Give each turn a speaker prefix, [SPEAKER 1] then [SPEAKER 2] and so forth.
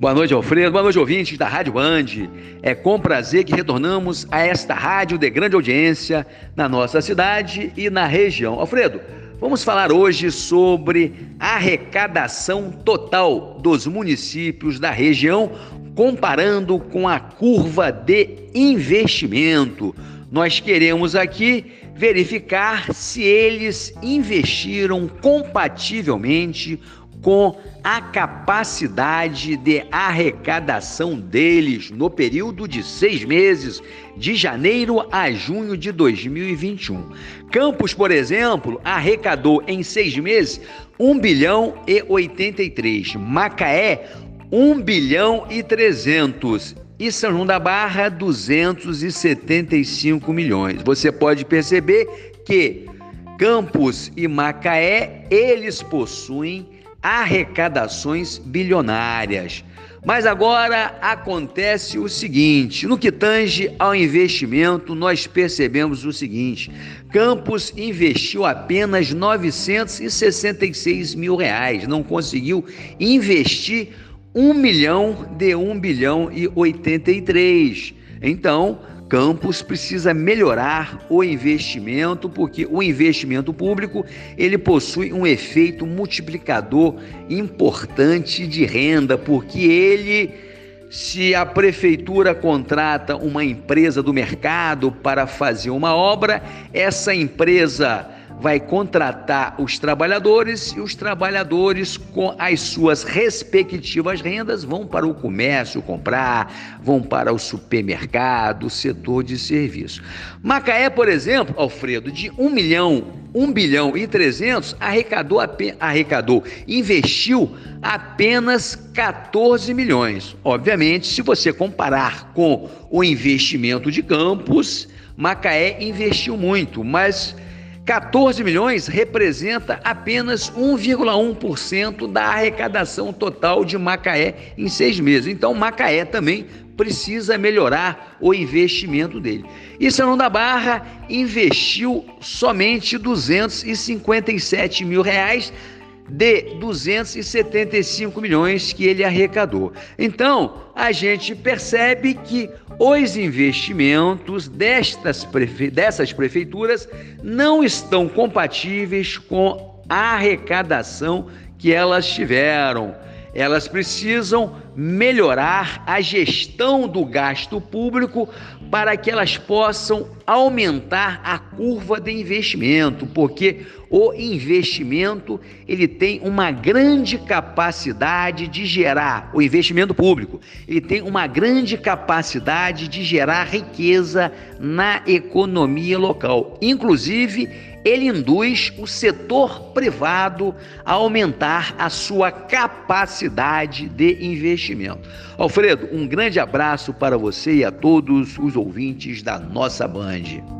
[SPEAKER 1] Boa noite, Alfredo. Boa noite, ouvintes da Rádio Band. É com prazer que retornamos a esta rádio de grande audiência na nossa cidade e na região. Alfredo, vamos falar hoje sobre a arrecadação total dos municípios da região, comparando com a curva de investimento. Nós queremos aqui verificar se eles investiram compativelmente com a capacidade de arrecadação deles no período de seis meses, de janeiro a junho de 2021. Campos, por exemplo, arrecadou em seis meses 1 bilhão e 83. Macaé, 1 bilhão e 300 e São João da Barra 275 milhões. Você pode perceber que Campos e Macaé, eles possuem arrecadações bilionárias. Mas agora acontece o seguinte: no que tange ao investimento, nós percebemos o seguinte: Campos investiu apenas 966 mil reais, não conseguiu investir 1 milhão de 1 bilhão e 83. Então, Campos precisa melhorar o investimento, porque o investimento público ele possui um efeito multiplicador importante de renda, porque ele se a prefeitura contrata uma empresa do mercado para fazer uma obra, essa empresa vai contratar os trabalhadores e os trabalhadores, com as suas respectivas rendas, vão para o comércio comprar, vão para o supermercado, o setor de serviço. Macaé, por exemplo, Alfredo, de 1 milhão, 1 bilhão e 300, arrecadou, arrecadou, investiu apenas 14 milhões. Obviamente, se você comparar com o investimento de Campos, Macaé investiu muito, mas 14 milhões representa apenas 1,1% da arrecadação total de Macaé em seis meses. Então, Macaé também precisa melhorar o investimento dele. E São da Barra investiu somente 257 mil reais de 275 milhões que ele arrecadou. Então, a gente percebe que os investimentos destas prefe... dessas prefeituras não estão compatíveis com a arrecadação que elas tiveram. Elas precisam melhorar a gestão do gasto público para que elas possam aumentar a curva de investimento, porque o investimento ele tem uma grande capacidade de gerar o investimento público, ele tem uma grande capacidade de gerar riqueza na economia local. Inclusive, ele induz o setor privado a aumentar a sua capacidade de investimento. Alfredo, um grande abraço para você e a todos os ouvintes da nossa Band.